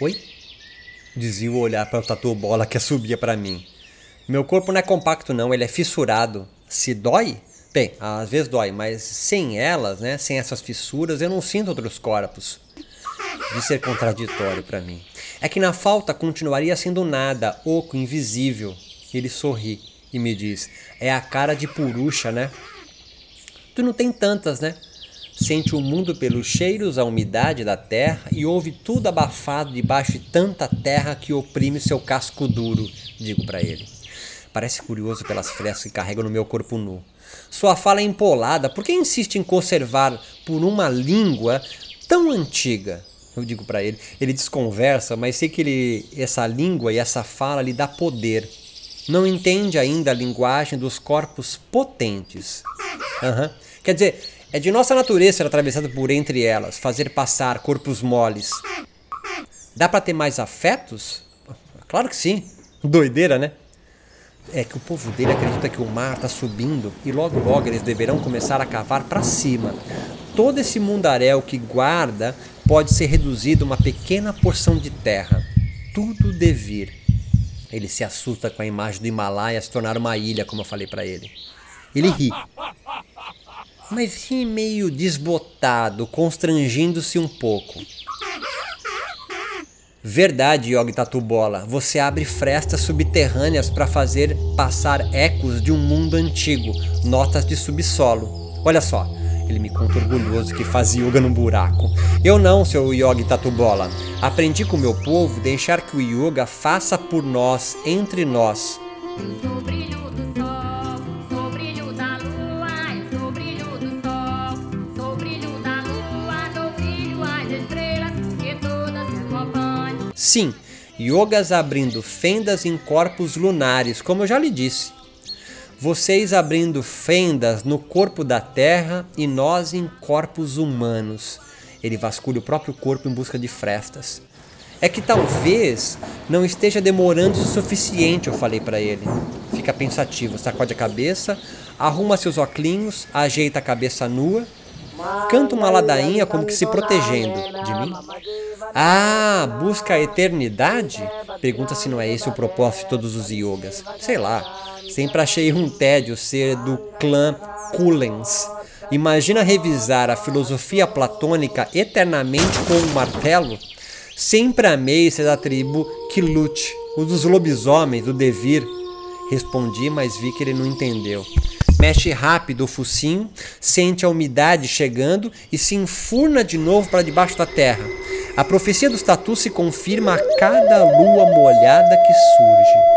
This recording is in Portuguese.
Oi? Dizia o olhar para o tatu bola que subia para mim. Meu corpo não é compacto não, ele é fissurado. Se dói? Bem, às vezes dói, mas sem elas, né, sem essas fissuras, eu não sinto outros corpos. De ser contraditório para mim. É que na falta continuaria sendo nada, oco, invisível. Ele sorri e me diz: É a cara de puruxa, né? Tu não tem tantas, né? Sente o mundo pelos cheiros, a umidade da terra e ouve tudo abafado debaixo de tanta terra que oprime seu casco duro, digo para ele. Parece curioso pelas frestas que carrega no meu corpo nu. Sua fala é empolada, por que insiste em conservar por uma língua tão antiga? Eu digo para ele. Ele desconversa, mas sei que ele, essa língua e essa fala lhe dá poder. Não entende ainda a linguagem dos corpos potentes. Uhum. Quer dizer, é de nossa natureza ser atravessado por entre elas, fazer passar corpos moles. Dá para ter mais afetos? Claro que sim. Doideira, né? É que o povo dele acredita que o mar está subindo e logo logo eles deverão começar a cavar para cima. Todo esse mundaréu que guarda pode ser reduzido a uma pequena porção de terra. Tudo devir. Ele se assusta com a imagem do Himalaia se tornar uma ilha, como eu falei para ele. Ele ri mas ri meio desbotado, constrangindo-se um pouco. Verdade, Yogi Tatubola, você abre frestas subterrâneas para fazer passar ecos de um mundo antigo, notas de subsolo. Olha só, ele me conta orgulhoso que faz yoga no buraco. Eu não, seu Yogi Tatubola. Aprendi com meu povo deixar que o yoga faça por nós, entre nós. Sim, yogas abrindo fendas em corpos lunares, como eu já lhe disse. Vocês abrindo fendas no corpo da terra e nós em corpos humanos. Ele vasculha o próprio corpo em busca de frestas. É que talvez não esteja demorando o suficiente, eu falei para ele. Fica pensativo, sacode a cabeça, arruma seus óculos, ajeita a cabeça nua Canta uma ladainha como que se protegendo de mim. Ah, busca a eternidade? Pergunta se não é esse o propósito de todos os yogas. Sei lá, sempre achei um tédio ser do clã Kulens. Imagina revisar a filosofia platônica eternamente com um martelo? Sempre amei ser da tribo Kilut, o dos lobisomens, do Devir. Respondi, mas vi que ele não entendeu mexe rápido o focinho, sente a umidade chegando e se enfurna de novo para debaixo da terra. A profecia dos tatus se confirma a cada lua molhada que surge.